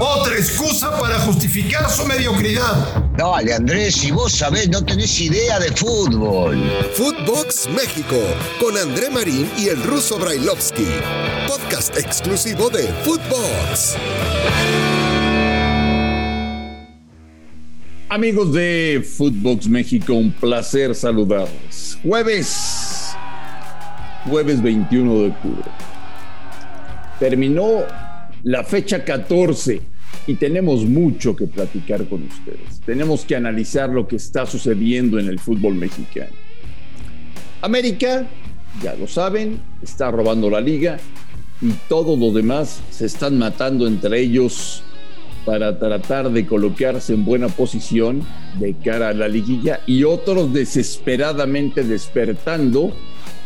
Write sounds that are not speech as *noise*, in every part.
Otra excusa para justificar su mediocridad. Dale, Andrés, si vos sabés, no tenés idea de fútbol. Footbox México, con André Marín y el ruso Brailovsky. Podcast exclusivo de Footbox. Amigos de Footbox México, un placer saludarles. Jueves, jueves 21 de octubre. Terminó la fecha 14 y tenemos mucho que platicar con ustedes. Tenemos que analizar lo que está sucediendo en el fútbol mexicano. América, ya lo saben, está robando la liga y todos los demás se están matando entre ellos para tratar de colocarse en buena posición de cara a la liguilla y otros desesperadamente despertando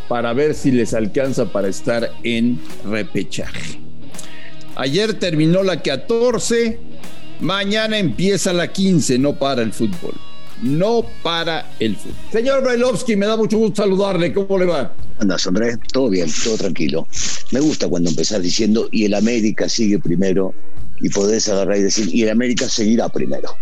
para ver si les alcanza para estar en repechaje. Ayer terminó la 14, mañana empieza la 15, no para el fútbol. No para el fútbol. Señor Brailovsky, me da mucho gusto saludarle. ¿Cómo le va? Andas, Andrés, todo bien, todo tranquilo. Me gusta cuando empezás diciendo y el América sigue primero y podés agarrar y decir y el América seguirá primero.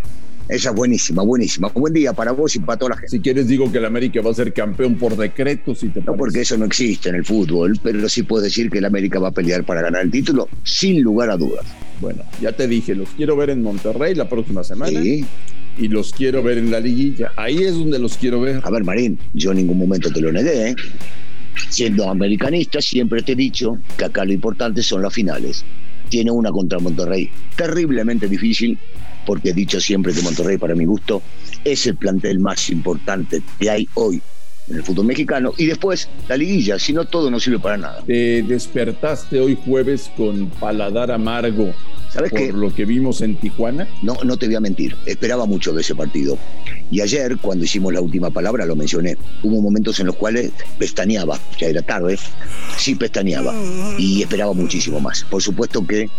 Esa es buenísima, buenísima. Buen día para vos y para toda la gente. Si quieres digo que el América va a ser campeón por decreto, si te No porque eso no existe en el fútbol, pero sí puedes decir que el América va a pelear para ganar el título, sin lugar a dudas. Bueno, ya te dije, los quiero ver en Monterrey la próxima semana. Sí. Y los quiero ver en la liguilla. Ahí es donde los quiero ver. A ver, Marín, yo en ningún momento te lo negué, ¿eh? Siendo americanista, siempre te he dicho que acá lo importante son las finales. Tiene una contra Monterrey, terriblemente difícil, porque he dicho siempre que Monterrey, para mi gusto, es el plantel más importante que hay hoy en el fútbol mexicano. Y después la liguilla, si no todo no sirve para nada. Te despertaste hoy jueves con paladar amargo. ¿Sabes por lo que vimos en Tijuana? No, no te voy a mentir. Esperaba mucho de ese partido. Y ayer, cuando hicimos la última palabra, lo mencioné. Hubo momentos en los cuales pestañeaba, ya era tarde, sí pestañeaba. Y esperaba muchísimo más. Por supuesto que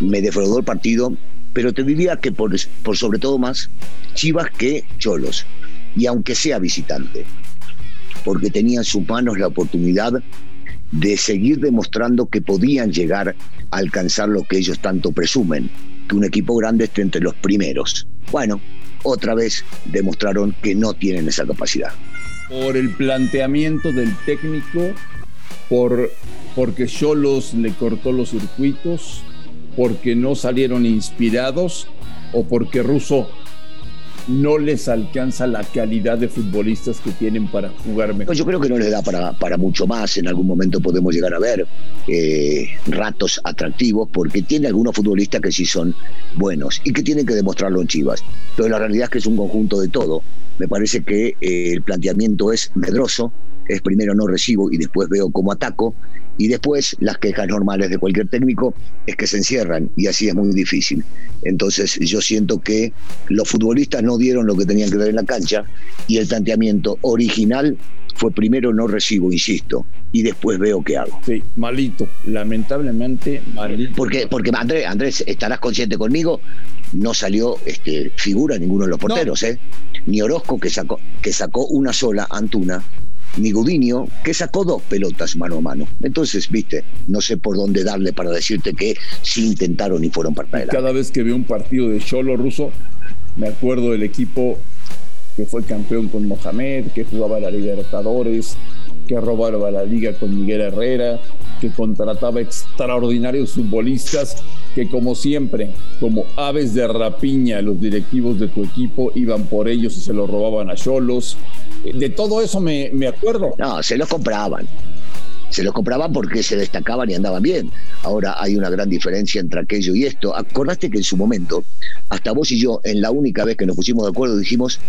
me defraudó el partido pero te diría que por, sobre todo más Chivas que Cholos, y aunque sea visitante, porque tenía en sus manos la oportunidad de seguir demostrando que podían llegar a alcanzar lo que ellos tanto presumen, que un equipo grande esté entre los primeros. Bueno, otra vez demostraron que no tienen esa capacidad. Por el planteamiento del técnico, por porque Cholos le cortó los circuitos, porque no salieron inspirados o porque Russo no les alcanza la calidad de futbolistas que tienen para jugar mejor. Yo creo que no les da para, para mucho más. En algún momento podemos llegar a ver eh, ratos atractivos porque tiene algunos futbolistas que sí son buenos y que tienen que demostrarlo en Chivas. Pero la realidad es que es un conjunto de todo. Me parece que eh, el planteamiento es medroso, es primero no recibo y después veo cómo ataco y después las quejas normales de cualquier técnico es que se encierran y así es muy difícil. Entonces yo siento que los futbolistas no dieron lo que tenían que dar en la cancha y el planteamiento original fue primero no recibo, insisto, y después veo qué hago. Sí, malito, lamentablemente malito. Porque, porque Andrés, Andrés, estarás consciente conmigo, no salió este, figura ninguno de los porteros, ¿eh? Ni Orozco, que sacó, que sacó una sola, Antuna, ni Gudiño, que sacó dos pelotas mano a mano. Entonces, viste, no sé por dónde darle para decirte que sí intentaron y fueron para adelante. Cada vez que veo un partido de Cholo ruso, me acuerdo del equipo que fue campeón con Mohamed, que jugaba la Libertadores, que robaba la liga con Miguel Herrera, que contrataba extraordinarios futbolistas que como siempre, como aves de rapiña, los directivos de tu equipo iban por ellos y se los robaban a Cholos. De todo eso me, me acuerdo. No, se los compraban. Se los compraban porque se destacaban y andaban bien. Ahora hay una gran diferencia entre aquello y esto. Acordaste que en su momento, hasta vos y yo, en la única vez que nos pusimos de acuerdo, dijimos,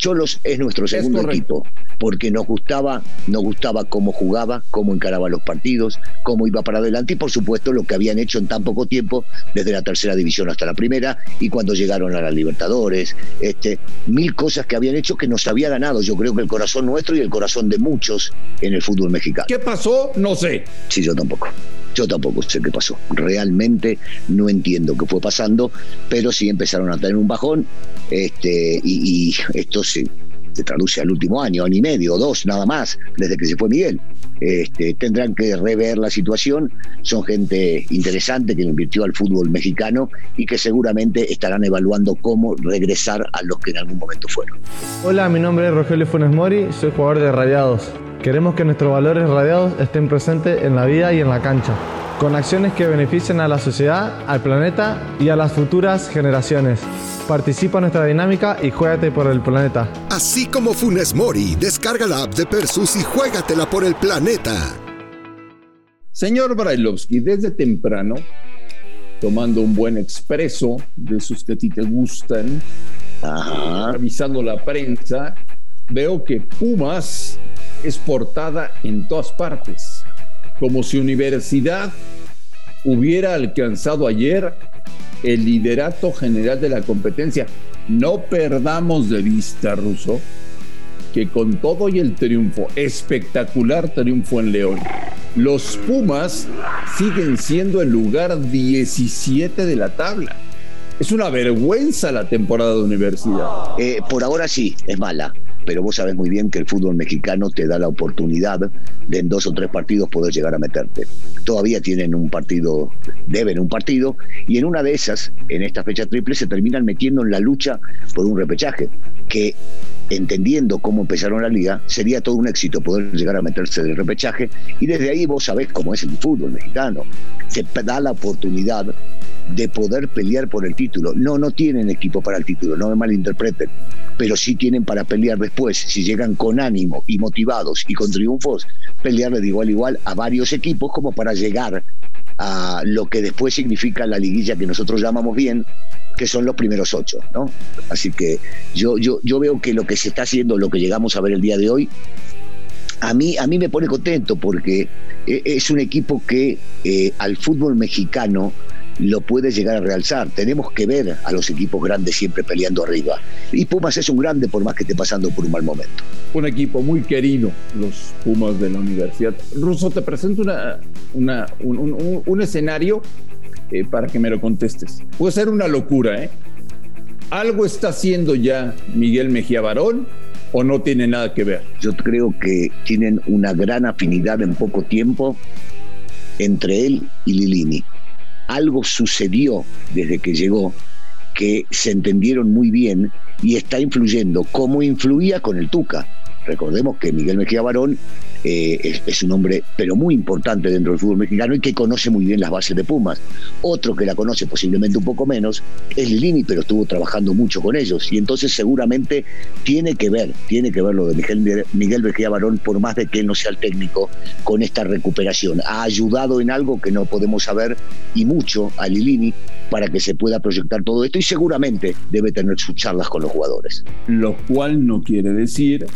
Cholos es nuestro segundo equipo, porque nos gustaba, nos gustaba cómo jugaba, cómo encaraba los partidos, cómo iba para adelante y por supuesto lo que habían hecho en tan poco tiempo, desde la tercera división hasta la primera, y cuando llegaron a la Libertadores, este, mil cosas que habían hecho que nos había ganado, yo creo que el corazón nuestro y el corazón de muchos en el fútbol mexicano. ¿Qué pasó? No sé. Sí, yo tampoco. Yo tampoco sé qué pasó. Realmente no entiendo qué fue pasando, pero sí empezaron a tener un bajón. Este, y, esto se, se traduce al último año, año y medio, dos, nada más, desde que se fue Miguel. este, tendrán que rever la situación. Son gente interesante que invirtió al fútbol mexicano y que seguramente estarán evaluando cómo regresar a los que en algún momento fueron. Hola, mi nombre es Rogelio Funes Mori, soy jugador de Radiados. Queremos que nuestros valores radiados estén presentes en la vida y en la cancha, con acciones que beneficien a la sociedad, al planeta y a las futuras generaciones. Participa en nuestra dinámica y juégate por el planeta. Así como Funes Mori, descarga la app de Persus y juégatela por el planeta. Señor Brailovsky, desde temprano, tomando un buen expreso de esos que a ti te gustan, revisando la prensa, veo que Pumas es portada en todas partes, como si Universidad hubiera alcanzado ayer el liderato general de la competencia. No perdamos de vista, Russo, que con todo y el triunfo, espectacular triunfo en León, los Pumas siguen siendo el lugar 17 de la tabla. Es una vergüenza la temporada de universidad. Eh, por ahora sí, es mala pero vos sabés muy bien que el fútbol mexicano te da la oportunidad de en dos o tres partidos poder llegar a meterte. Todavía tienen un partido, deben un partido, y en una de esas, en esta fecha triple, se terminan metiendo en la lucha por un repechaje, que entendiendo cómo empezaron la liga, sería todo un éxito poder llegar a meterse del repechaje, y desde ahí vos sabés cómo es el fútbol mexicano. Se da la oportunidad de poder pelear por el título. No, no tienen equipo para el título, no me malinterpreten, pero sí tienen para pelear después, si llegan con ánimo y motivados y con triunfos, pelearle de igual a igual a varios equipos como para llegar a lo que después significa la liguilla que nosotros llamamos bien, que son los primeros ocho, ¿no? Así que yo, yo, yo veo que lo que se está haciendo, lo que llegamos a ver el día de hoy, a mí, a mí me pone contento porque eh, es un equipo que eh, al fútbol mexicano lo puede llegar a realzar. Tenemos que ver a los equipos grandes siempre peleando arriba. Y Pumas es un grande por más que esté pasando por un mal momento. Un equipo muy querido, los Pumas de la universidad. Russo, te presento una, un, escenario eh, para que me lo contestes. Puede ser una locura, ¿eh? ¿Algo está haciendo ya Miguel Mejía Barón o no tiene nada que ver? Yo creo que tienen una gran afinidad en poco tiempo entre él y Lilini algo sucedió desde que llegó que se entendieron muy bien y está influyendo como influía con el Tuca. Recordemos que Miguel Mejía Barón eh, es, un hombre, pero muy importante dentro del fútbol mexicano y que conoce muy bien las bases de Pumas. Otro que la conoce posiblemente un poco menos es Lini, pero estuvo trabajando mucho con ellos y entonces seguramente tiene que ver, tiene que ver lo de Miguel, Miguel Mejía Barón, por más de que él no sea el técnico, con esta recuperación. Ha ayudado en algo que no podemos saber y mucho a Lilini para que se pueda proyectar todo esto y seguramente debe tener sus charlas con los jugadores. Lo cual no quiere decir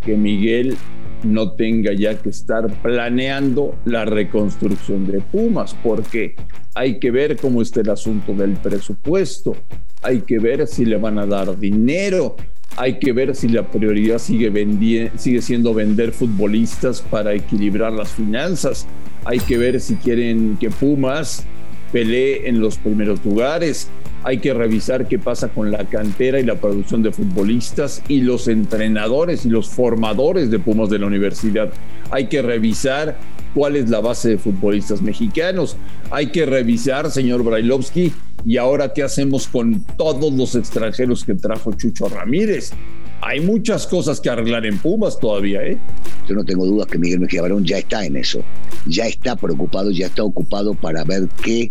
que Miguel no tenga ya que estar planeando la reconstrucción de Pumas, porque hay que ver cómo está el asunto del presupuesto, hay que ver si le van a dar dinero, hay que ver si la prioridad sigue, sigue siendo vender futbolistas para equilibrar las finanzas, hay que ver si quieren que Pumas pelee en los primeros lugares, hay que revisar qué pasa con la cantera y la producción de futbolistas y los entrenadores y los formadores de Pumas de la universidad. Hay que revisar cuál es la base de futbolistas mexicanos. Hay que revisar, señor Brailovsky, y ahora qué hacemos con todos los extranjeros que trajo Chucho Ramírez. Hay muchas cosas que arreglar en Pumas todavía, ¿eh? Yo no tengo dudas que Miguel Mejía Barón ya está en eso. Ya está preocupado, ya está ocupado para ver qué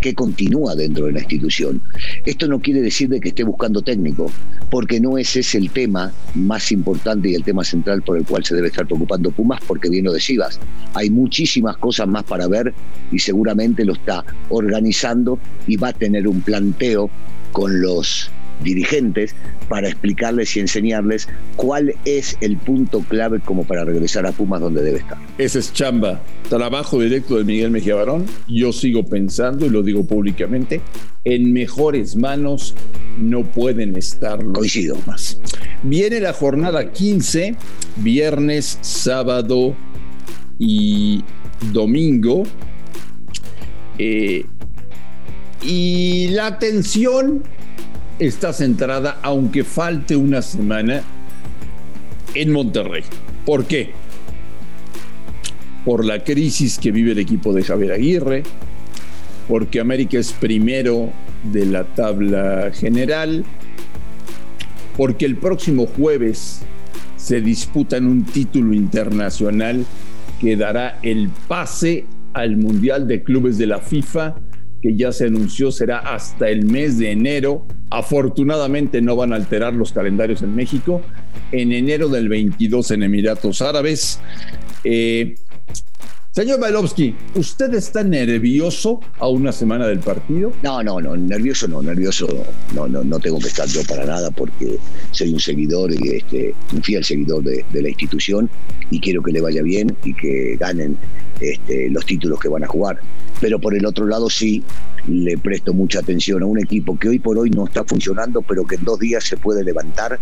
que continúa dentro de la institución. Esto no quiere decir de que esté buscando técnico, porque no ese es el tema más importante y el tema central por el cual se debe estar preocupando Pumas, porque bien lo decías, hay muchísimas cosas más para ver y seguramente lo está organizando y va a tener un planteo con los dirigentes para explicarles y enseñarles cuál es el punto clave como para regresar a Pumas donde debe estar. Ese es chamba, trabajo directo de Miguel Mejía Barón. Yo sigo pensando, y lo digo públicamente, en mejores manos no pueden estar los Coincido. más. Viene la jornada 15, viernes, sábado y domingo. Eh, y la atención está centrada, aunque falte una semana, en Monterrey. ¿Por qué? por la crisis que vive el equipo de Javier Aguirre, porque América es primero de la tabla general, porque el próximo jueves se disputa en un título internacional que dará el pase al Mundial de Clubes de la FIFA, que ya se anunció será hasta el mes de enero. Afortunadamente no van a alterar los calendarios en México. En enero del 22 en Emiratos Árabes. Eh, Señor Bailovsky, ¿usted está nervioso a una semana del partido? No, no, no, nervioso no, nervioso no, no, no tengo que estar yo para nada porque soy un seguidor este, un fiel seguidor de, la institución y quiero que le vaya bien y que ganen este, los títulos que van a jugar. Pero por el otro lado sí le presto mucha atención a un equipo que hoy por hoy no está funcionando, pero que en dos días se puede levantar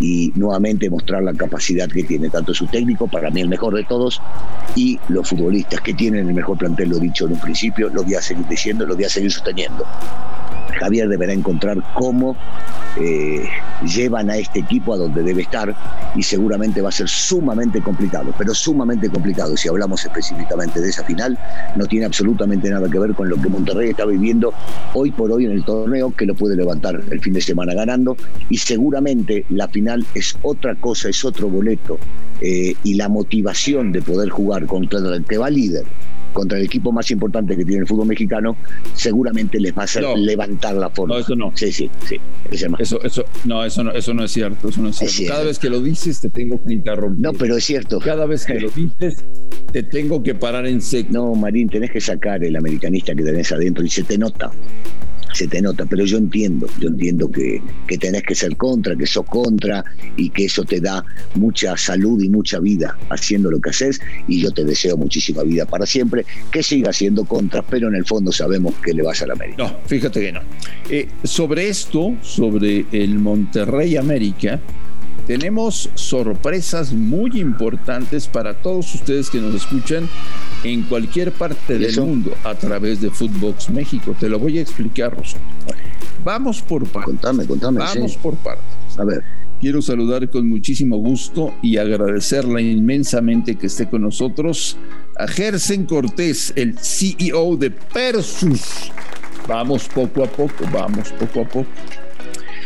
y nuevamente mostrar la capacidad que tiene tanto su técnico, para mí el mejor de todos, y los futbolistas que tienen el mejor plantel, lo he dicho en un principio, lo voy a seguir diciendo, lo voy a seguir sosteniendo. Javier deberá encontrar cómo eh, llevan a este equipo a donde debe estar y seguramente va a ser sumamente complicado, pero sumamente complicado. Si hablamos específicamente de esa final, no tiene absolutamente nada que ver con lo que Monterrey está viviendo hoy por hoy en el torneo, que lo puede levantar el fin de semana ganando y seguramente la final es otra cosa, es otro boleto eh, y la motivación de poder jugar contra el que va líder contra el equipo más importante que tiene el fútbol mexicano, seguramente les va a hacer levantar la forma. No, eso no. Sí, sí, sí. Eso, eso, no, eso no, eso no es cierto. Eso no es cierto. Cada vez que lo dices te tengo que interrumpir. No, pero es cierto. Cada vez que lo dices te tengo que parar en seco. No, Marín, tenés que sacar el americanista que tenés adentro y se te nota se te nota, pero yo entiendo, yo entiendo que, que tenés que ser contra, que sos contra y que eso te da mucha salud y mucha vida haciendo lo que haces y yo te deseo muchísima vida para siempre, que siga siendo contra, pero en el fondo sabemos que le vas a la América. No, fíjate que no. Eh, sobre esto, sobre el Monterrey América, tenemos sorpresas muy importantes para todos ustedes que nos escuchan en cualquier parte del mundo a través de Footbox México. Te lo voy a explicar, Rosso. Vamos por partes. Contame, contame. Vamos por partes. A ver. Quiero saludar con muchísimo gusto y agradecerle inmensamente que esté con nosotros a Gersen Cortés, el CEO de Persus. Vamos poco a poco, vamos poco a poco.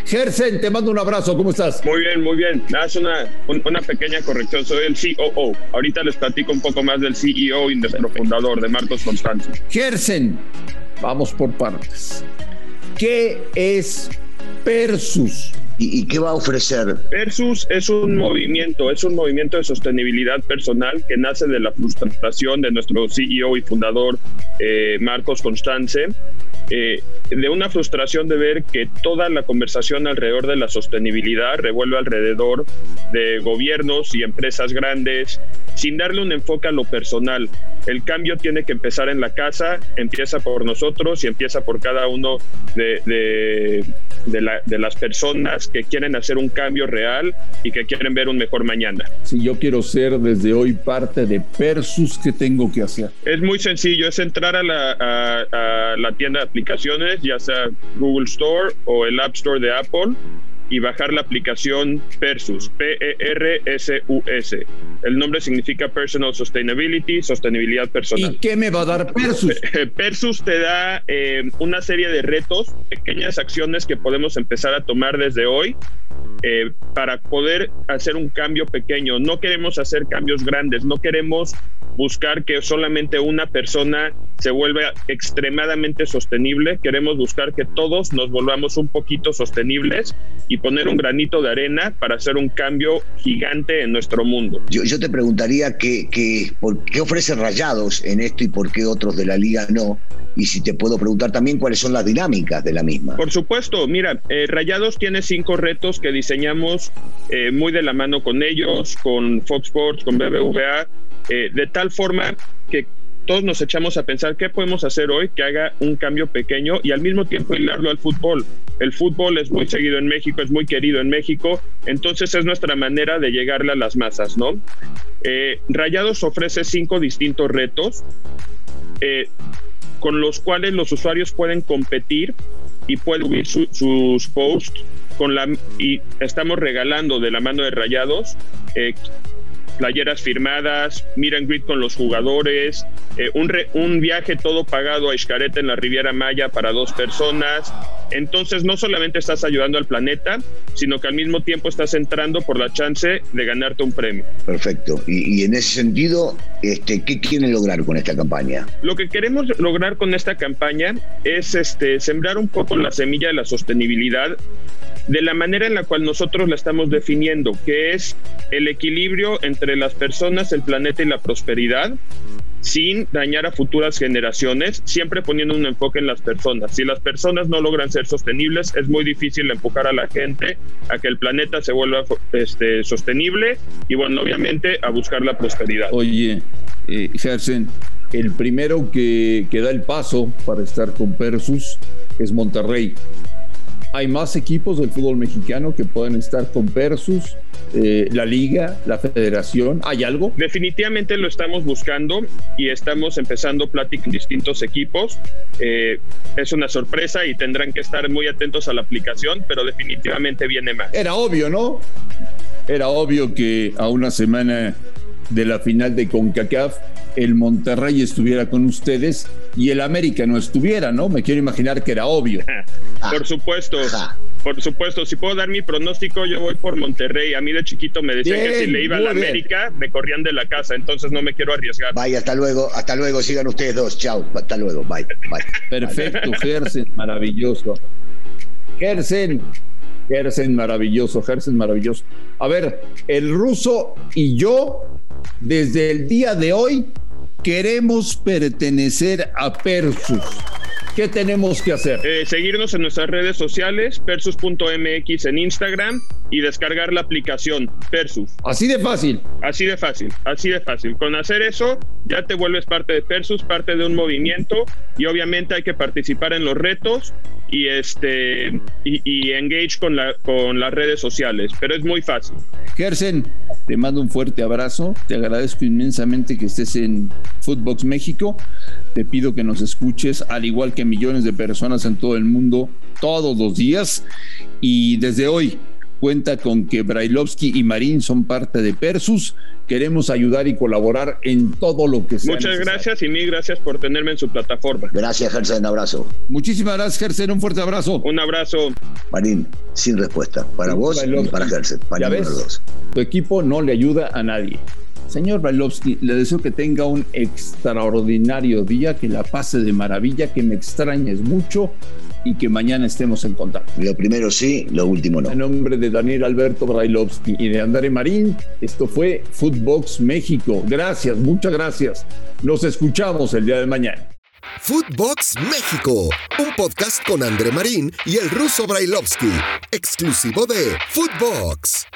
Gersen, te mando un abrazo, ¿cómo estás? Muy bien, muy bien. Haz una, una pequeña corrección, soy el COO. Ahorita les platico un poco más del CEO y nuestro fundador, de Marcos Constanzo. Gersen, vamos por partes. ¿Qué es Persus? ¿Y, qué va a ofrecer? Persus es un movimiento, es un movimiento de sostenibilidad personal que nace de la frustración de nuestro CEO y fundador eh, Marcos Constance, eh, de una frustración de ver que toda la conversación alrededor de la sostenibilidad revuelve alrededor de gobiernos y empresas grandes, sin darle un enfoque a lo personal. El cambio tiene que empezar en la casa, empieza por nosotros y empieza por cada uno de, de, las personas que quieren hacer un cambio real y que quieren ver un mejor mañana. Si yo quiero ser desde hoy parte de Persus, ¿qué tengo que hacer? Es muy sencillo, es entrar a la, a la tienda de aplicaciones, ya sea Google Store o el App Store de Apple y bajar la aplicación Persus, P-E-R-S-U-S. El nombre significa Personal Sustainability, sostenibilidad personal. ¿Y qué me va a dar Persus? *laughs* Persus te da eh, una serie de retos, pequeñas acciones que podemos empezar a tomar desde hoy eh, para poder hacer un cambio pequeño. No queremos hacer cambios grandes, no queremos buscar que solamente una persona se vuelva extremadamente sostenible, queremos buscar que todos nos volvamos un poquito sostenibles y poner un granito de arena para hacer un cambio gigante en nuestro mundo. Yo, te preguntaría que, por qué ofrece Rayados en esto y por qué otros de la liga no, y si te puedo preguntar también cuáles son las dinámicas de la misma. Por supuesto, mira, eh, Rayados tiene cinco retos que diseñamos eh, muy de la mano con ellos, con Fox Sports, con BBVA, eh, de tal forma que todos nos echamos a pensar qué podemos hacer hoy que haga un cambio pequeño y al mismo tiempo hilarlo al fútbol. El fútbol es muy seguido en México, es muy querido en México, entonces es nuestra manera de llegarle a las masas, ¿no? Eh, Rayados ofrece cinco distintos retos eh, con los cuales los usuarios pueden competir y pueden subir sus posts con la y estamos regalando de la mano de Rayados playeras firmadas, meet and greet con los jugadores, eh, un, un viaje todo pagado a Xcaret en la Riviera Maya para dos personas. Entonces no solamente estás ayudando al planeta, sino que al mismo tiempo estás entrando por la chance de ganarte un premio. Perfecto. Y, en ese sentido, este, ¿qué quieren lograr con esta campaña? Lo que queremos lograr con esta campaña es este, sembrar un poco la semilla de la sostenibilidad de la manera en la cual nosotros la estamos definiendo, que es el equilibrio entre las personas, el planeta y la prosperidad, sin dañar a futuras generaciones, siempre poniendo un enfoque en las personas. Si las personas no logran ser sostenibles, es muy difícil empujar a la gente a que el planeta se vuelva este, sostenible y, bueno, obviamente a buscar la prosperidad. Oye, eh, el primero que, que da el paso para estar con Persus es Monterrey hay más equipos del fútbol mexicano que pueden estar con Persus, eh, la liga, la federación. ¿Hay algo? Definitivamente lo estamos buscando y estamos empezando plática en distintos equipos. Eh, es una sorpresa y tendrán que estar muy atentos a la aplicación, pero definitivamente viene más. Era obvio, ¿no? Era obvio que a una semana de la final de CONCACAF el Monterrey estuviera con ustedes y el América no estuviera, ¿no? Me quiero imaginar que era obvio. *laughs* por supuesto. Por supuesto, si puedo dar mi pronóstico, yo voy por Monterrey. A mí de chiquito me decían que si le iba a la América, me corrían de la casa, entonces no me quiero arriesgar. Vaya, hasta luego, hasta luego, sigan ustedes dos, chao, hasta luego, bye, bye. *laughs* Perfecto, Gersen, maravilloso. Gersen, Gersen, maravilloso, Gersen, maravilloso. A ver, el ruso y yo, desde el día de hoy, queremos pertenecer a Persus. ¿Qué tenemos que hacer? Eh, seguirnos en nuestras redes sociales, persus.mx en Instagram y descargar la aplicación Persus. Así de fácil. Así de fácil, así de fácil. Con hacer eso ya te vuelves parte de Persus, parte de un movimiento y obviamente hay que participar en los retos y este y, engage con, la, con las redes sociales, pero es muy fácil. Gersen, te mando un fuerte abrazo, te agradezco inmensamente que estés en Footbox México, te pido que nos escuches al igual que millones de personas en todo el mundo todos los días y desde hoy cuenta con que Brailovsky y Marín son parte de Persus. Queremos ayudar y colaborar en todo lo que sea. Muchas gracias y mil gracias por tenerme en su plataforma. Gracias, Gersen. Un abrazo. Muchísimas gracias, Gersen. Un fuerte abrazo. Un abrazo. Marín, sin respuesta. Para vos y para Gersen. Para ¿Ya ves? Tu equipo no le ayuda a nadie. Señor Brailovsky, le deseo que tenga un extraordinario día, que la pase de maravilla, que me extrañes mucho y que mañana estemos en contacto. Lo primero sí, lo último no. En nombre de Daniel Alberto Brailovsky y de André Marín, esto fue Footbox México. Gracias, muchas gracias. Nos escuchamos el día de mañana. Footbox México, un podcast con André Marín y el ruso Brailovsky, exclusivo de Footbox.